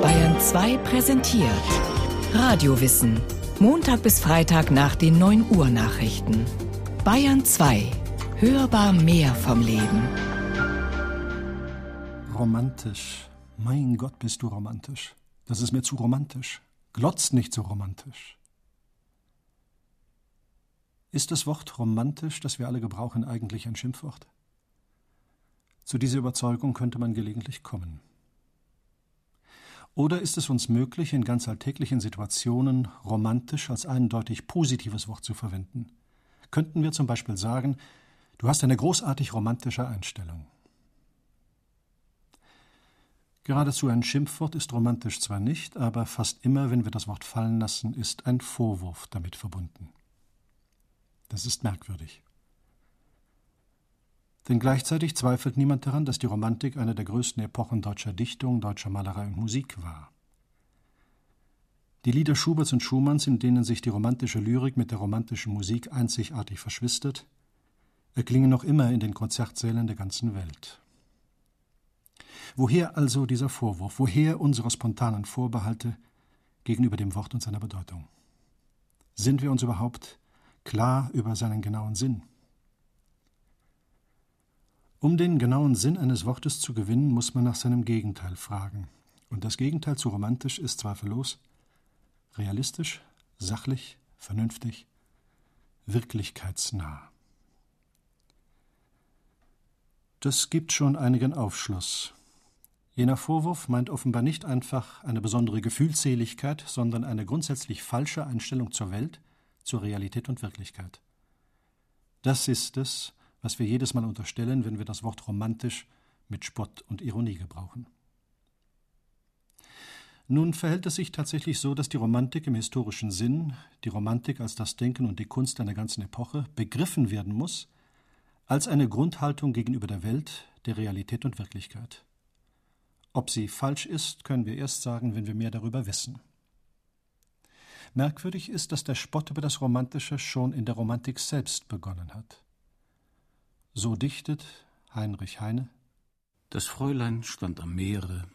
Bayern 2 präsentiert Radiowissen. Montag bis Freitag nach den 9 Uhr Nachrichten. Bayern 2. Hörbar mehr vom Leben. Romantisch. Mein Gott, bist du romantisch. Das ist mir zu romantisch. Glotzt nicht so romantisch. Ist das Wort romantisch, das wir alle gebrauchen, eigentlich ein Schimpfwort? Zu dieser Überzeugung könnte man gelegentlich kommen. Oder ist es uns möglich, in ganz alltäglichen Situationen romantisch als eindeutig positives Wort zu verwenden? Könnten wir zum Beispiel sagen, du hast eine großartig romantische Einstellung. Geradezu ein Schimpfwort ist romantisch zwar nicht, aber fast immer, wenn wir das Wort fallen lassen, ist ein Vorwurf damit verbunden. Das ist merkwürdig. Denn gleichzeitig zweifelt niemand daran, dass die Romantik eine der größten Epochen deutscher Dichtung, deutscher Malerei und Musik war. Die Lieder Schuberts und Schumanns, in denen sich die romantische Lyrik mit der romantischen Musik einzigartig verschwistert, erklingen noch immer in den Konzertsälen der ganzen Welt. Woher also dieser Vorwurf? Woher unsere spontanen Vorbehalte gegenüber dem Wort und seiner Bedeutung? Sind wir uns überhaupt klar über seinen genauen Sinn? Um den genauen Sinn eines Wortes zu gewinnen, muss man nach seinem Gegenteil fragen. Und das Gegenteil zu romantisch ist zweifellos realistisch, sachlich, vernünftig, wirklichkeitsnah. Das gibt schon einigen Aufschluss. Jener Vorwurf meint offenbar nicht einfach eine besondere Gefühlseligkeit, sondern eine grundsätzlich falsche Einstellung zur Welt, zur Realität und Wirklichkeit. Das ist es, was wir jedes Mal unterstellen, wenn wir das Wort romantisch mit Spott und Ironie gebrauchen. Nun verhält es sich tatsächlich so, dass die Romantik im historischen Sinn, die Romantik als das Denken und die Kunst einer ganzen Epoche, begriffen werden muss als eine Grundhaltung gegenüber der Welt, der Realität und Wirklichkeit. Ob sie falsch ist, können wir erst sagen, wenn wir mehr darüber wissen. Merkwürdig ist, dass der Spott über das Romantische schon in der Romantik selbst begonnen hat. So dichtet Heinrich Heine Das Fräulein stand am Meere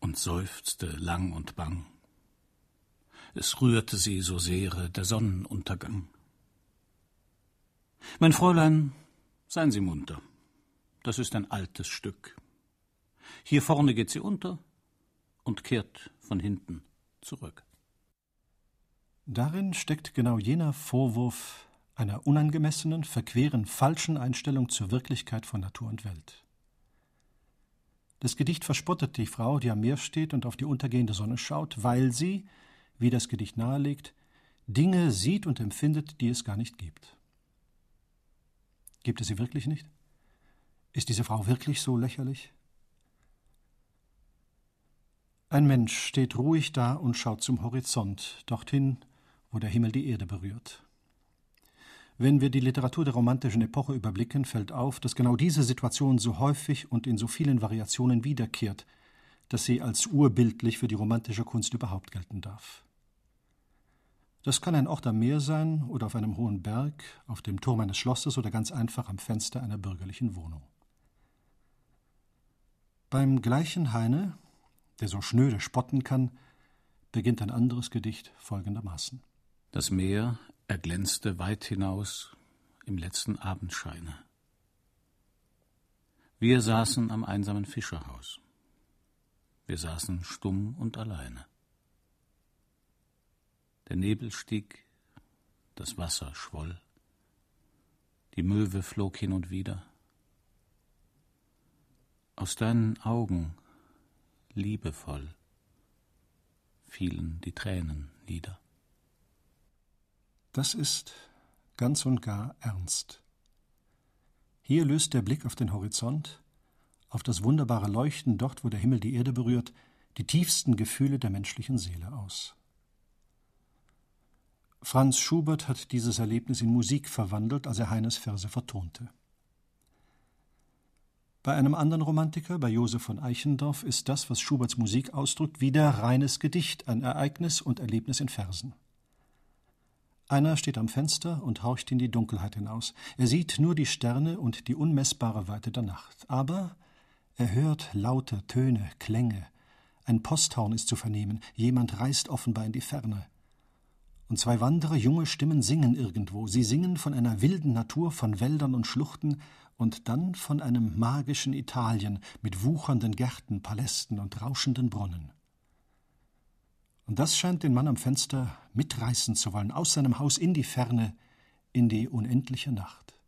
und seufzte lang und bang. Es rührte sie so sehr der Sonnenuntergang. Mein Fräulein, seien Sie munter, das ist ein altes Stück. Hier vorne geht sie unter und kehrt von hinten zurück. Darin steckt genau jener Vorwurf einer unangemessenen, verqueren, falschen Einstellung zur Wirklichkeit von Natur und Welt. Das Gedicht verspottet die Frau, die am Meer steht und auf die untergehende Sonne schaut, weil sie, wie das Gedicht nahelegt, Dinge sieht und empfindet, die es gar nicht gibt. Gibt es sie wirklich nicht? Ist diese Frau wirklich so lächerlich? Ein Mensch steht ruhig da und schaut zum Horizont, dorthin, wo der Himmel die Erde berührt. Wenn wir die Literatur der romantischen Epoche überblicken, fällt auf, dass genau diese Situation so häufig und in so vielen Variationen wiederkehrt, dass sie als urbildlich für die romantische Kunst überhaupt gelten darf. Das kann ein Ort am Meer sein oder auf einem hohen Berg, auf dem Turm eines Schlosses oder ganz einfach am Fenster einer bürgerlichen Wohnung. Beim gleichen Heine, der so schnöde spotten kann, beginnt ein anderes Gedicht folgendermaßen. Das Meer erglänzte weit hinaus im letzten Abendscheine. Wir saßen am einsamen Fischerhaus. Wir saßen stumm und alleine. Der Nebel stieg, das Wasser schwoll, die Möwe flog hin und wieder. Aus deinen Augen, liebevoll, fielen die Tränen nieder. Das ist ganz und gar ernst. Hier löst der Blick auf den Horizont, auf das wunderbare Leuchten dort, wo der Himmel die Erde berührt, die tiefsten Gefühle der menschlichen Seele aus. Franz Schubert hat dieses Erlebnis in Musik verwandelt, als er Heines Verse vertonte. Bei einem anderen Romantiker, bei Josef von Eichendorff, ist das, was Schuberts Musik ausdrückt, wieder reines Gedicht, ein Ereignis und Erlebnis in Versen. Einer steht am Fenster und horcht in die Dunkelheit hinaus. Er sieht nur die Sterne und die unmessbare Weite der Nacht. Aber er hört laute Töne, Klänge, Ein Posthorn ist zu vernehmen, jemand reist offenbar in die Ferne. Und zwei Wanderer, junge Stimmen singen irgendwo. Sie singen von einer wilden Natur, von Wäldern und Schluchten und dann von einem magischen Italien mit wuchernden Gärten, Palästen und rauschenden Brunnen. Und das scheint den Mann am Fenster mitreißen zu wollen, aus seinem Haus in die Ferne, in die unendliche Nacht.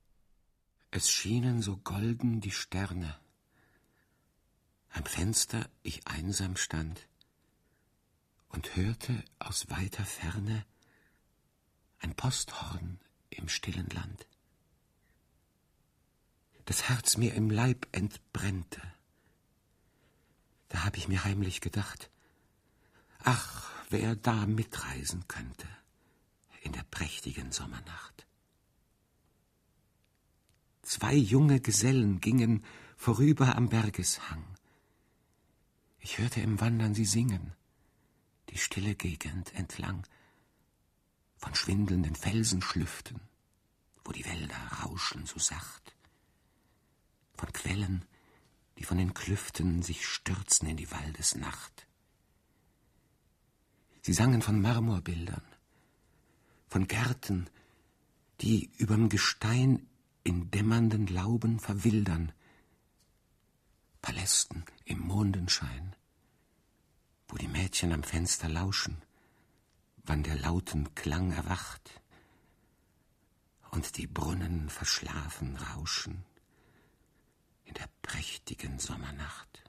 Es schienen so golden die Sterne. Am Fenster ich einsam stand und hörte aus weiter Ferne ein Posthorn im stillen Land. Das Herz mir im Leib entbrennte. Da hab ich mir heimlich gedacht, ach, wer da mitreisen könnte in der prächtigen Sommernacht. Zwei junge Gesellen gingen vorüber am Bergeshang. Ich hörte im Wandern sie singen, die stille Gegend entlang, von schwindelnden Felsenschlüften, wo die Wälder rauschen so sacht, von Quellen, die von den Klüften sich stürzen in die Waldesnacht. Sie sangen von Marmorbildern, von Gärten, die überm Gestein in dämmernden Lauben verwildern, Palästen im Mondenschein, wo die Mädchen am Fenster lauschen, wann der lauten Klang erwacht und die Brunnen verschlafen rauschen in der prächtigen Sommernacht.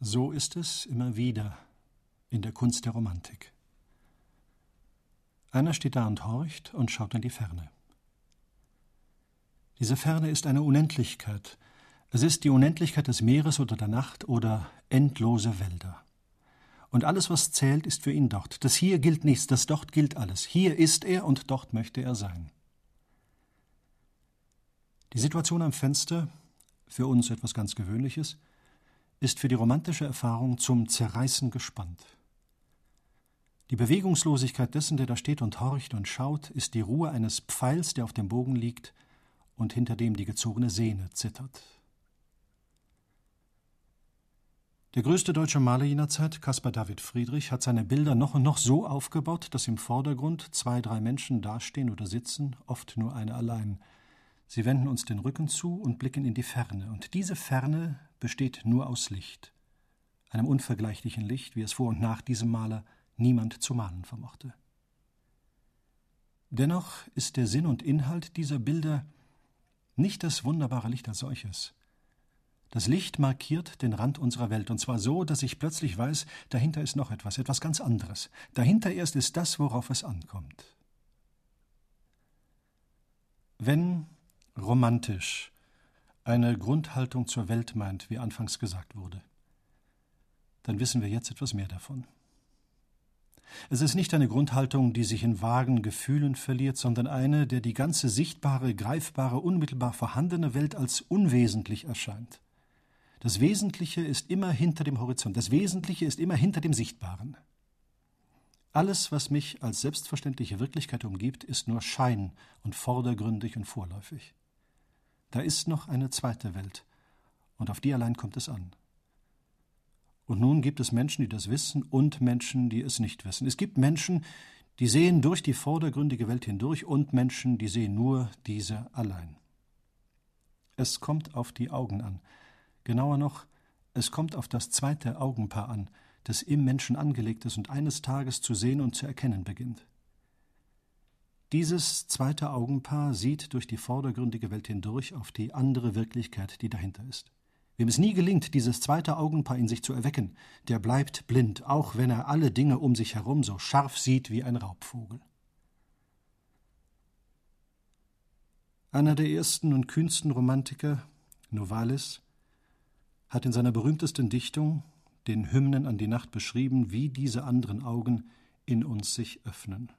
So ist es immer wieder in der Kunst der Romantik. Einer steht da und horcht und schaut in die Ferne. Diese Ferne ist eine Unendlichkeit. Es ist die Unendlichkeit des Meeres oder der Nacht oder endlose Wälder. Und alles, was zählt, ist für ihn dort. Das hier gilt nichts, das dort gilt alles. Hier ist er und dort möchte er sein. Die Situation am Fenster, für uns etwas ganz Gewöhnliches, ist für die romantische Erfahrung zum Zerreißen gespannt. Die Bewegungslosigkeit dessen, der da steht und horcht und schaut, ist die Ruhe eines Pfeils, der auf dem Bogen liegt und hinter dem die gezogene Sehne zittert. Der größte deutsche Maler jener Zeit, Caspar David Friedrich, hat seine Bilder noch und noch so aufgebaut, dass im Vordergrund zwei, drei Menschen dastehen oder sitzen, oft nur eine allein. Sie wenden uns den Rücken zu und blicken in die Ferne, und diese Ferne besteht nur aus Licht, einem unvergleichlichen Licht, wie es vor und nach diesem Maler niemand zu malen vermochte. Dennoch ist der Sinn und Inhalt dieser Bilder nicht das wunderbare Licht als solches. Das Licht markiert den Rand unserer Welt, und zwar so, dass ich plötzlich weiß, dahinter ist noch etwas, etwas ganz anderes. Dahinter erst ist das, worauf es ankommt. Wenn romantisch eine Grundhaltung zur Welt meint, wie anfangs gesagt wurde, dann wissen wir jetzt etwas mehr davon. Es ist nicht eine Grundhaltung, die sich in vagen Gefühlen verliert, sondern eine, der die ganze sichtbare, greifbare, unmittelbar vorhandene Welt als unwesentlich erscheint. Das Wesentliche ist immer hinter dem Horizont, das Wesentliche ist immer hinter dem Sichtbaren. Alles, was mich als selbstverständliche Wirklichkeit umgibt, ist nur Schein und vordergründig und vorläufig. Da ist noch eine zweite Welt, und auf die allein kommt es an. Und nun gibt es Menschen, die das wissen und Menschen, die es nicht wissen. Es gibt Menschen, die sehen durch die vordergründige Welt hindurch und Menschen, die sehen nur diese allein. Es kommt auf die Augen an. Genauer noch, es kommt auf das zweite Augenpaar an, das im Menschen angelegt ist und eines Tages zu sehen und zu erkennen beginnt. Dieses zweite Augenpaar sieht durch die vordergründige Welt hindurch auf die andere Wirklichkeit, die dahinter ist. Wem es nie gelingt, dieses zweite Augenpaar in sich zu erwecken, der bleibt blind, auch wenn er alle Dinge um sich herum so scharf sieht wie ein Raubvogel. Einer der ersten und kühnsten Romantiker, Novalis, hat in seiner berühmtesten Dichtung, den Hymnen an die Nacht, beschrieben, wie diese anderen Augen in uns sich öffnen.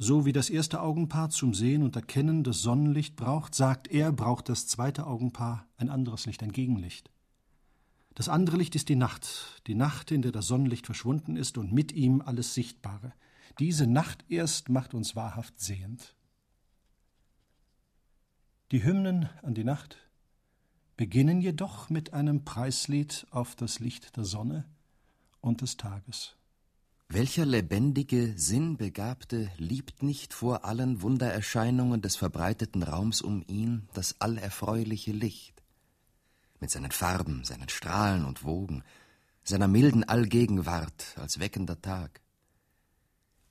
So wie das erste Augenpaar zum Sehen und Erkennen das Sonnenlicht braucht, sagt er, braucht das zweite Augenpaar ein anderes Licht, ein Gegenlicht. Das andere Licht ist die Nacht, die Nacht, in der das Sonnenlicht verschwunden ist und mit ihm alles Sichtbare. Diese Nacht erst macht uns wahrhaft sehend. Die Hymnen an die Nacht, beginnen jedoch mit einem Preislied auf das Licht der Sonne und des Tages. Welcher lebendige, sinnbegabte liebt nicht vor allen Wundererscheinungen des verbreiteten Raums um ihn das allerfreuliche Licht? Mit seinen Farben, seinen Strahlen und Wogen, seiner milden Allgegenwart als weckender Tag.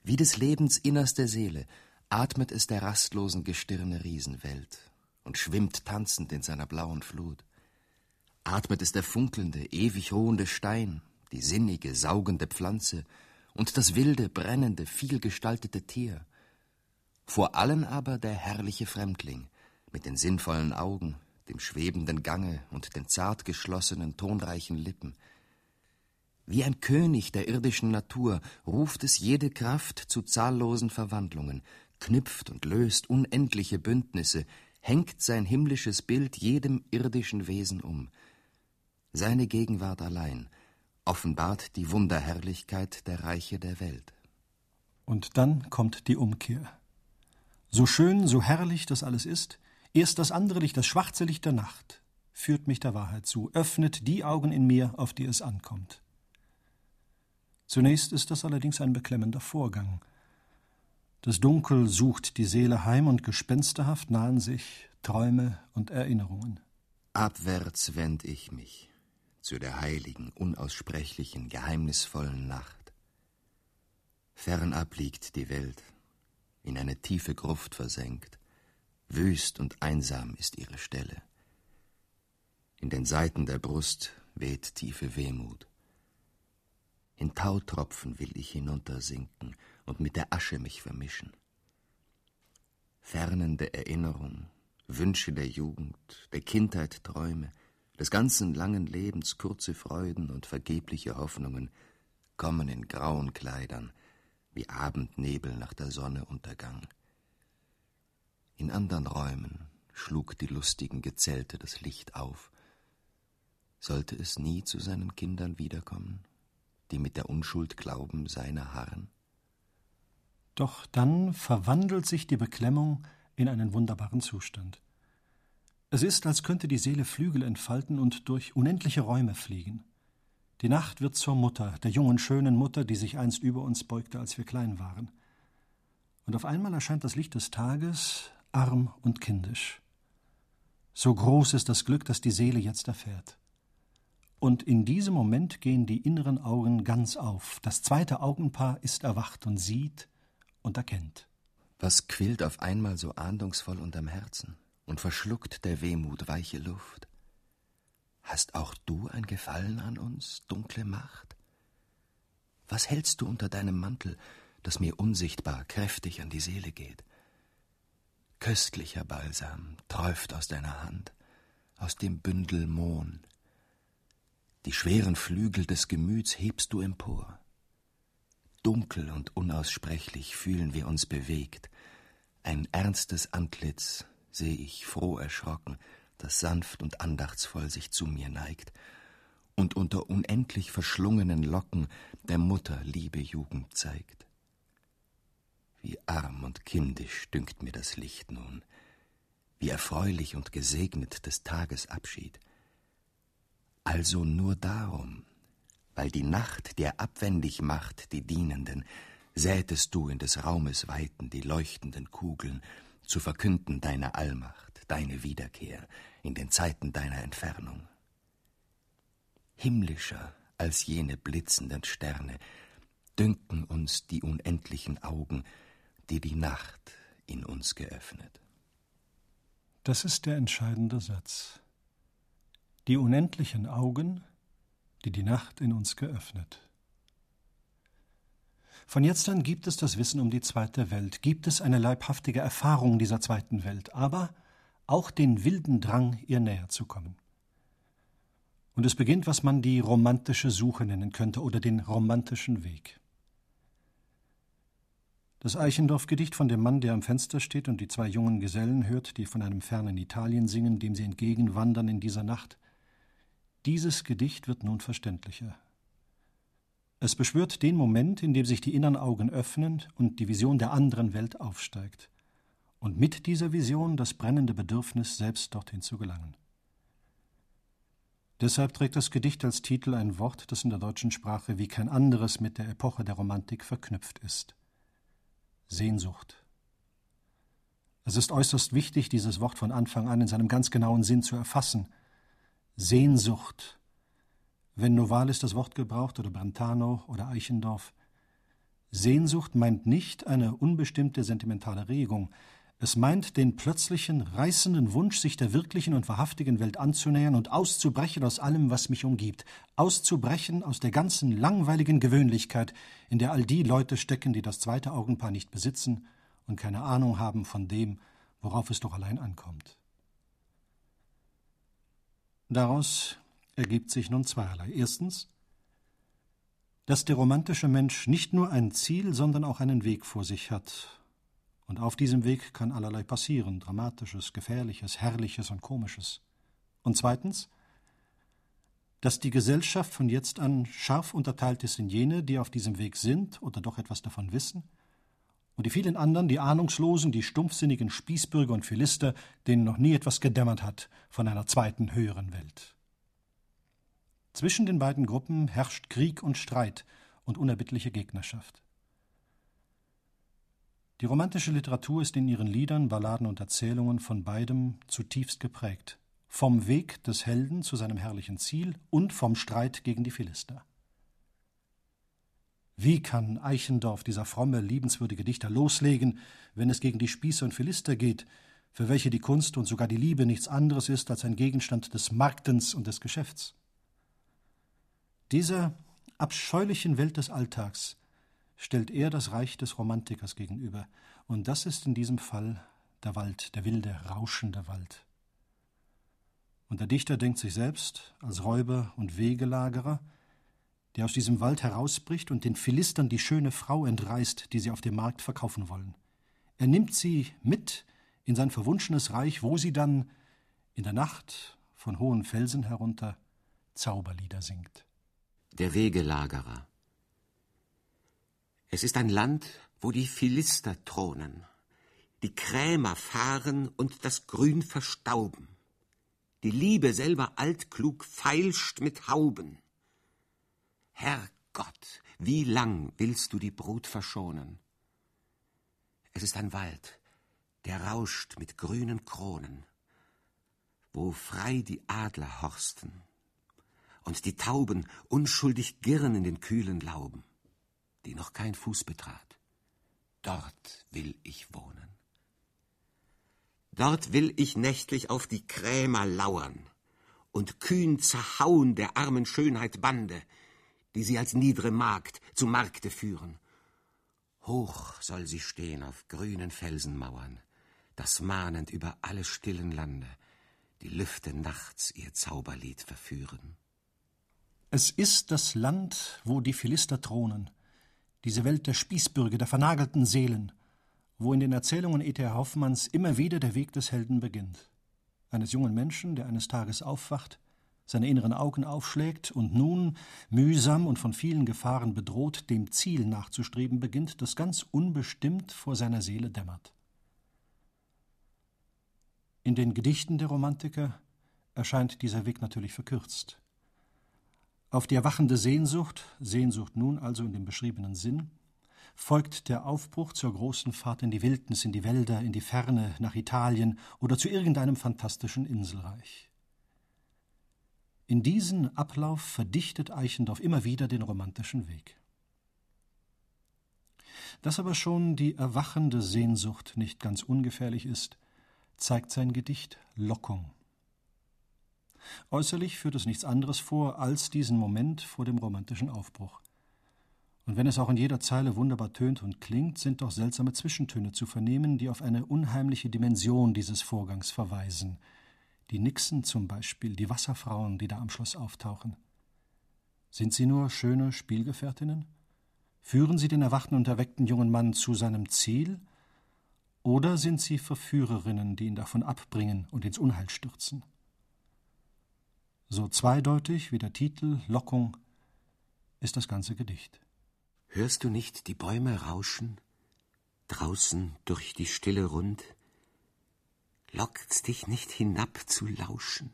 Wie des Lebens innerste Seele atmet es der rastlosen Gestirne Riesenwelt und schwimmt tanzend in seiner blauen Flut. Atmet es der funkelnde, ewig ruhende Stein, die sinnige, saugende Pflanze, und das wilde, brennende, vielgestaltete Tier. Vor allen aber der herrliche Fremdling mit den sinnvollen Augen, dem schwebenden Gange und den zart geschlossenen, tonreichen Lippen. Wie ein König der irdischen Natur ruft es jede Kraft zu zahllosen Verwandlungen, knüpft und löst unendliche Bündnisse, hängt sein himmlisches Bild jedem irdischen Wesen um. Seine Gegenwart allein offenbart die Wunderherrlichkeit der Reiche der Welt. Und dann kommt die Umkehr. So schön, so herrlich das alles ist, erst das andere Licht, das schwarze Licht der Nacht, führt mich der Wahrheit zu, öffnet die Augen in mir, auf die es ankommt. Zunächst ist das allerdings ein beklemmender Vorgang. Das Dunkel sucht die Seele heim und gespensterhaft nahen sich Träume und Erinnerungen. Abwärts wend ich mich zu der heiligen, unaussprechlichen, geheimnisvollen Nacht. Fernab liegt die Welt, in eine tiefe Gruft versenkt, wüst und einsam ist ihre Stelle. In den Seiten der Brust weht tiefe Wehmut. In Tautropfen will ich hinuntersinken und mit der Asche mich vermischen. Fernende Erinnerung, Wünsche der Jugend, der Kindheit Träume, des ganzen langen Lebens kurze Freuden und vergebliche Hoffnungen kommen in grauen Kleidern, wie Abendnebel nach der Sonneuntergang. In andern Räumen schlug die lustigen Gezelte das Licht auf. Sollte es nie zu seinen Kindern wiederkommen, die mit der Unschuld glauben, seiner harren? Doch dann verwandelt sich die Beklemmung in einen wunderbaren Zustand. Es ist, als könnte die Seele Flügel entfalten und durch unendliche Räume fliegen. Die Nacht wird zur Mutter, der jungen, schönen Mutter, die sich einst über uns beugte, als wir klein waren. Und auf einmal erscheint das Licht des Tages arm und kindisch. So groß ist das Glück, das die Seele jetzt erfährt. Und in diesem Moment gehen die inneren Augen ganz auf. Das zweite Augenpaar ist erwacht und sieht und erkennt. Was quillt auf einmal so ahndungsvoll unterm Herzen? Und verschluckt der Wehmut weiche Luft. Hast auch du ein Gefallen an uns, dunkle Macht? Was hältst du unter deinem Mantel, das mir unsichtbar kräftig an die Seele geht? Köstlicher Balsam träuft aus deiner Hand, aus dem Bündel Mohn. Die schweren Flügel des Gemüts hebst du empor. Dunkel und unaussprechlich fühlen wir uns bewegt, ein ernstes Antlitz seh ich froh erschrocken, das sanft und andachtsvoll sich zu mir neigt und unter unendlich verschlungenen Locken der Mutter liebe Jugend zeigt. Wie arm und kindisch dünkt mir das Licht nun, wie erfreulich und gesegnet des Tages Abschied. Also nur darum, weil die Nacht dir abwendig macht die Dienenden, sätest du in des Raumes Weiten die leuchtenden Kugeln, zu verkünden deine Allmacht, deine Wiederkehr in den Zeiten deiner Entfernung. Himmlischer als jene blitzenden Sterne dünken uns die unendlichen Augen, die die Nacht in uns geöffnet. Das ist der entscheidende Satz. Die unendlichen Augen, die die Nacht in uns geöffnet. Von jetzt an gibt es das Wissen um die zweite Welt, gibt es eine leibhaftige Erfahrung dieser zweiten Welt, aber auch den wilden Drang, ihr näher zu kommen. Und es beginnt, was man die romantische Suche nennen könnte oder den romantischen Weg. Das Eichendorff-Gedicht von dem Mann, der am Fenster steht und die zwei jungen Gesellen hört, die von einem fernen Italien singen, dem sie entgegenwandern in dieser Nacht, dieses Gedicht wird nun verständlicher. Es beschwört den Moment, in dem sich die inneren Augen öffnen und die Vision der anderen Welt aufsteigt. Und mit dieser Vision das brennende Bedürfnis, selbst dorthin zu gelangen. Deshalb trägt das Gedicht als Titel ein Wort, das in der deutschen Sprache wie kein anderes mit der Epoche der Romantik verknüpft ist. Sehnsucht. Es ist äußerst wichtig, dieses Wort von Anfang an in seinem ganz genauen Sinn zu erfassen. Sehnsucht. Wenn Novalis das Wort gebraucht oder Brentano oder Eichendorff. Sehnsucht meint nicht eine unbestimmte sentimentale Regung, es meint den plötzlichen, reißenden Wunsch, sich der wirklichen und wahrhaftigen Welt anzunähern und auszubrechen aus allem, was mich umgibt, auszubrechen aus der ganzen langweiligen Gewöhnlichkeit, in der all die Leute stecken, die das zweite Augenpaar nicht besitzen und keine Ahnung haben von dem, worauf es doch allein ankommt. Daraus ergibt sich nun zweierlei. Erstens, dass der romantische Mensch nicht nur ein Ziel, sondern auch einen Weg vor sich hat, und auf diesem Weg kann allerlei passieren, Dramatisches, Gefährliches, Herrliches und Komisches. Und zweitens, dass die Gesellschaft von jetzt an scharf unterteilt ist in jene, die auf diesem Weg sind oder doch etwas davon wissen, und die vielen anderen, die Ahnungslosen, die stumpfsinnigen Spießbürger und Philister, denen noch nie etwas gedämmert hat von einer zweiten höheren Welt. Zwischen den beiden Gruppen herrscht Krieg und Streit und unerbittliche Gegnerschaft. Die romantische Literatur ist in ihren Liedern, Balladen und Erzählungen von beidem zutiefst geprägt. Vom Weg des Helden zu seinem herrlichen Ziel und vom Streit gegen die Philister. Wie kann Eichendorff, dieser fromme, liebenswürdige Dichter, loslegen, wenn es gegen die Spießer und Philister geht, für welche die Kunst und sogar die Liebe nichts anderes ist als ein Gegenstand des Marktens und des Geschäfts? Dieser abscheulichen Welt des Alltags stellt er das Reich des Romantikers gegenüber. Und das ist in diesem Fall der Wald, der wilde, rauschende Wald. Und der Dichter denkt sich selbst als Räuber und Wegelagerer, der aus diesem Wald herausbricht und den Philistern die schöne Frau entreißt, die sie auf dem Markt verkaufen wollen. Er nimmt sie mit in sein verwunschenes Reich, wo sie dann in der Nacht von hohen Felsen herunter Zauberlieder singt. Der Wegelagerer es ist ein Land, wo die Philister thronen, die Krämer fahren und das Grün verstauben. Die Liebe selber altklug feilscht mit Hauben. Herrgott, wie lang willst du die Brut verschonen? Es ist ein Wald, der rauscht mit grünen Kronen, wo frei die Adler horsten und die Tauben unschuldig girren in den kühlen Lauben die noch kein Fuß betrat. Dort will ich wohnen. Dort will ich nächtlich auf die Krämer lauern und kühn zerhauen der armen Schönheit Bande, die sie als niedre Magd zu Markte führen. Hoch soll sie stehen auf grünen Felsenmauern, das mahnend über alle stillen Lande die Lüfte nachts ihr Zauberlied verführen. Es ist das Land, wo die Philister thronen, diese Welt der Spießbürger, der vernagelten Seelen, wo in den Erzählungen E.T. Hoffmanns immer wieder der Weg des Helden beginnt. Eines jungen Menschen, der eines Tages aufwacht, seine inneren Augen aufschlägt und nun, mühsam und von vielen Gefahren bedroht, dem Ziel nachzustreben beginnt, das ganz unbestimmt vor seiner Seele dämmert. In den Gedichten der Romantiker erscheint dieser Weg natürlich verkürzt. Auf die erwachende Sehnsucht, Sehnsucht nun also in dem beschriebenen Sinn, folgt der Aufbruch zur großen Fahrt in die Wildnis, in die Wälder, in die Ferne, nach Italien oder zu irgendeinem fantastischen Inselreich. In diesen Ablauf verdichtet Eichendorff immer wieder den romantischen Weg. Dass aber schon die erwachende Sehnsucht nicht ganz ungefährlich ist, zeigt sein Gedicht Lockung. Äußerlich führt es nichts anderes vor als diesen Moment vor dem romantischen Aufbruch. Und wenn es auch in jeder Zeile wunderbar tönt und klingt, sind doch seltsame Zwischentöne zu vernehmen, die auf eine unheimliche Dimension dieses Vorgangs verweisen. Die Nixen zum Beispiel, die Wasserfrauen, die da am Schloss auftauchen. Sind sie nur schöne Spielgefährtinnen? Führen sie den erwachten und erweckten jungen Mann zu seinem Ziel? Oder sind sie Verführerinnen, die ihn davon abbringen und ins Unheil stürzen? So zweideutig wie der Titel Lockung ist das ganze Gedicht. Hörst du nicht die Bäume rauschen, draußen durch die Stille rund? Lockt's dich nicht hinab zu lauschen,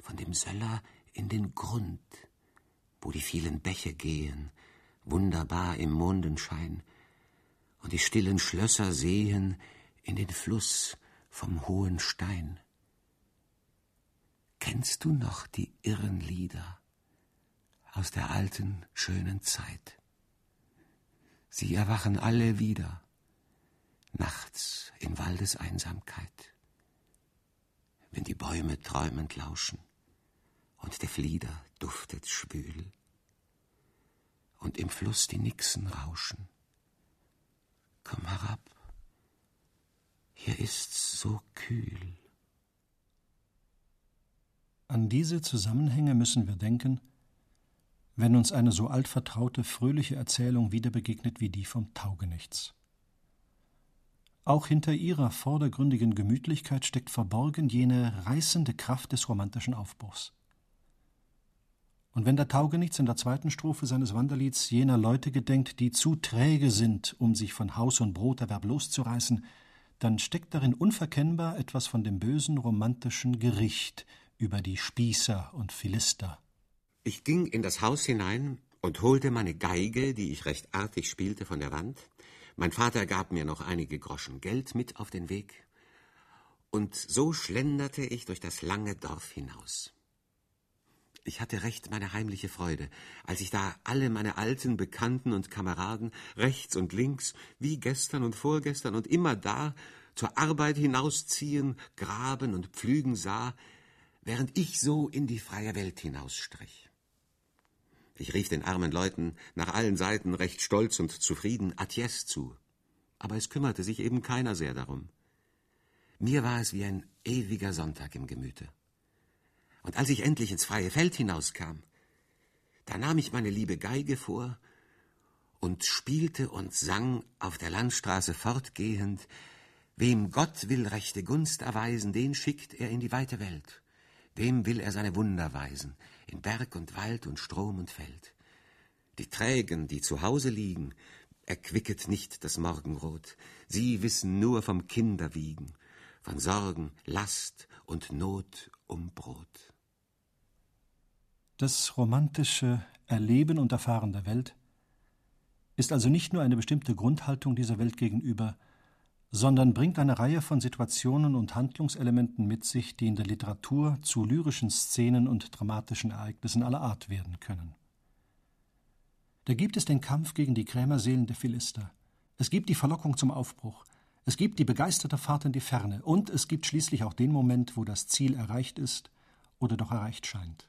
von dem Söller in den Grund, wo die vielen Bäche gehen, wunderbar im Mondenschein, und die stillen Schlösser sehen in den Fluss vom hohen Stein. Kennst du noch die irren Lieder aus der alten, schönen Zeit? Sie erwachen alle wieder, nachts in Waldeseinsamkeit, wenn die Bäume träumend lauschen und der Flieder duftet schwül und im Fluss die Nixen rauschen. Komm herab, hier ist's so kühl. An diese Zusammenhänge müssen wir denken, wenn uns eine so altvertraute, fröhliche Erzählung wieder begegnet wie die vom Taugenichts. Auch hinter ihrer vordergründigen Gemütlichkeit steckt verborgen jene reißende Kraft des romantischen Aufbruchs. Und wenn der Taugenichts in der zweiten Strophe seines Wanderlieds jener Leute gedenkt, die zu träge sind, um sich von Haus und Broterwerb loszureißen, dann steckt darin unverkennbar etwas von dem bösen romantischen Gericht über die Spießer und Philister. Ich ging in das Haus hinein und holte meine Geige, die ich recht artig spielte, von der Wand. Mein Vater gab mir noch einige Groschen Geld mit auf den Weg. Und so schlenderte ich durch das lange Dorf hinaus. Ich hatte recht meine heimliche Freude, als ich da alle meine alten Bekannten und Kameraden rechts und links, wie gestern und vorgestern und immer da, zur Arbeit hinausziehen, graben und pflügen sah, während ich so in die freie Welt hinausstrich. Ich rief den armen Leuten nach allen Seiten recht stolz und zufrieden Atiès zu, aber es kümmerte sich eben keiner sehr darum. Mir war es wie ein ewiger Sonntag im Gemüte. Und als ich endlich ins freie Feld hinauskam, da nahm ich meine liebe Geige vor und spielte und sang auf der Landstraße fortgehend, Wem Gott will rechte Gunst erweisen, den schickt er in die weite Welt. Dem will er seine Wunder weisen, in Berg und Wald und Strom und Feld. Die Trägen, die zu Hause liegen, erquicket nicht das Morgenrot. Sie wissen nur vom Kinderwiegen, von Sorgen, Last und Not um Brot. Das romantische Erleben und Erfahren der Welt ist also nicht nur eine bestimmte Grundhaltung dieser Welt gegenüber, sondern bringt eine Reihe von Situationen und Handlungselementen mit sich, die in der Literatur zu lyrischen Szenen und dramatischen Ereignissen aller Art werden können. Da gibt es den Kampf gegen die Krämerseelen der Philister, es gibt die Verlockung zum Aufbruch, es gibt die begeisterte Fahrt in die Ferne und es gibt schließlich auch den Moment, wo das Ziel erreicht ist oder doch erreicht scheint.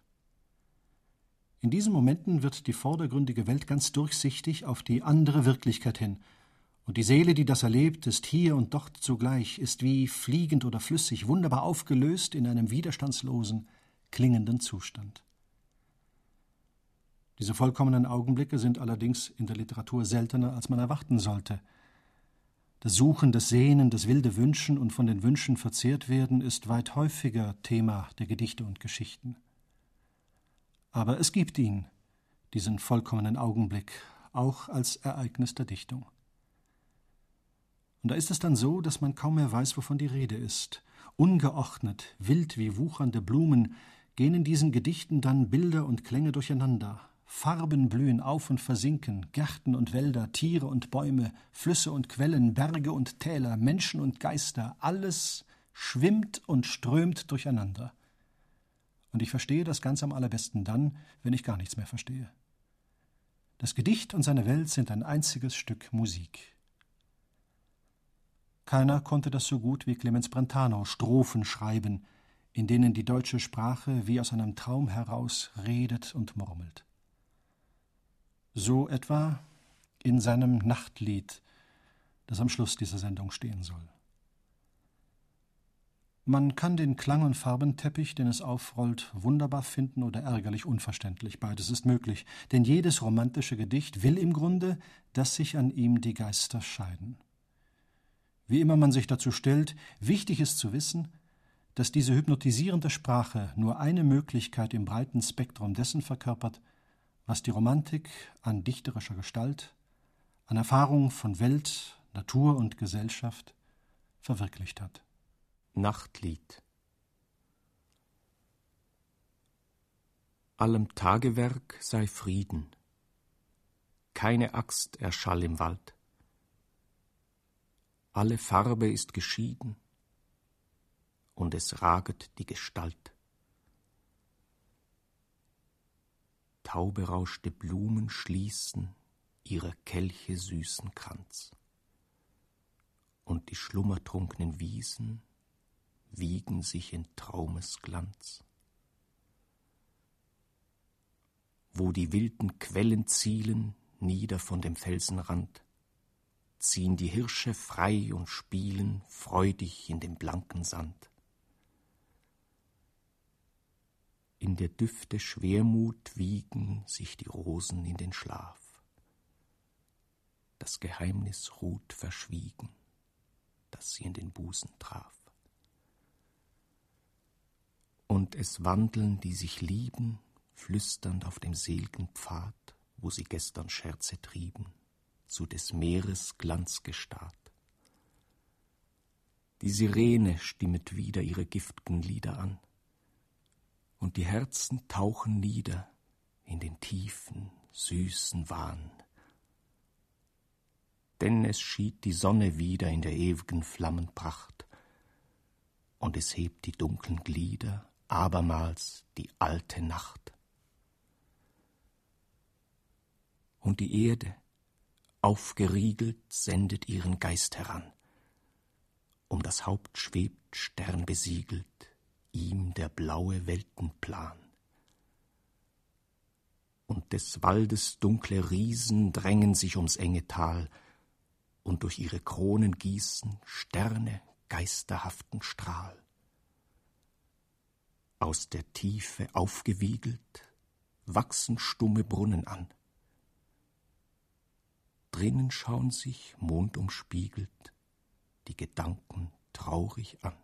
In diesen Momenten wird die vordergründige Welt ganz durchsichtig auf die andere Wirklichkeit hin, und die Seele, die das erlebt, ist hier und dort zugleich, ist wie fliegend oder flüssig, wunderbar aufgelöst in einem widerstandslosen, klingenden Zustand. Diese vollkommenen Augenblicke sind allerdings in der Literatur seltener, als man erwarten sollte. Das Suchen, das Sehnen, das wilde Wünschen und von den Wünschen verzehrt werden, ist weit häufiger Thema der Gedichte und Geschichten. Aber es gibt ihn, diesen vollkommenen Augenblick, auch als Ereignis der Dichtung. Und da ist es dann so, dass man kaum mehr weiß, wovon die Rede ist. Ungeordnet, wild wie wuchernde Blumen, gehen in diesen Gedichten dann Bilder und Klänge durcheinander. Farben blühen auf und versinken, Gärten und Wälder, Tiere und Bäume, Flüsse und Quellen, Berge und Täler, Menschen und Geister, alles schwimmt und strömt durcheinander. Und ich verstehe das ganz am allerbesten dann, wenn ich gar nichts mehr verstehe. Das Gedicht und seine Welt sind ein einziges Stück Musik. Keiner konnte das so gut wie Clemens Brentano Strophen schreiben, in denen die deutsche Sprache wie aus einem Traum heraus redet und murmelt. So etwa in seinem Nachtlied, das am Schluss dieser Sendung stehen soll. Man kann den Klang- und Farbenteppich, den es aufrollt, wunderbar finden oder ärgerlich unverständlich. Beides ist möglich, denn jedes romantische Gedicht will im Grunde, dass sich an ihm die Geister scheiden. Wie immer man sich dazu stellt, wichtig ist zu wissen, dass diese hypnotisierende Sprache nur eine Möglichkeit im breiten Spektrum dessen verkörpert, was die Romantik an dichterischer Gestalt, an Erfahrung von Welt, Natur und Gesellschaft verwirklicht hat. Nachtlied. Allem Tagewerk sei Frieden, keine Axt erschall im Wald, alle Farbe ist geschieden, und es raget die Gestalt. Tauberauschte Blumen schließen ihrer Kelche süßen Kranz, und die schlummertrunkenen Wiesen wiegen sich in Traumesglanz. Wo die wilden Quellen zielen, nieder von dem Felsenrand, ziehen die Hirsche frei und spielen freudig in dem blanken Sand. In der Düfte Schwermut wiegen sich die Rosen in den Schlaf. Das Geheimnis ruht verschwiegen, das sie in den Busen traf. Und es wandeln, die sich lieben, flüsternd auf dem selgen Pfad, wo sie gestern Scherze trieben, zu des Meeres Glanzgestad. Die Sirene stimmet wieder ihre giftgen Lieder an, und die Herzen tauchen nieder in den tiefen, süßen Wahn. Denn es schied die Sonne wieder in der ewigen Flammenpracht, und es hebt die dunklen Glieder abermals die alte Nacht. Und die Erde, aufgeriegelt, sendet ihren Geist heran. Um das Haupt schwebt, sternbesiegelt, ihm der blaue Weltenplan. Und des Waldes dunkle Riesen drängen sich ums enge Tal, und durch ihre Kronen gießen Sterne geisterhaften Strahl. Aus der Tiefe aufgewiegelt wachsen stumme Brunnen an. Drinnen schauen sich, mondumspiegelt, die Gedanken traurig an.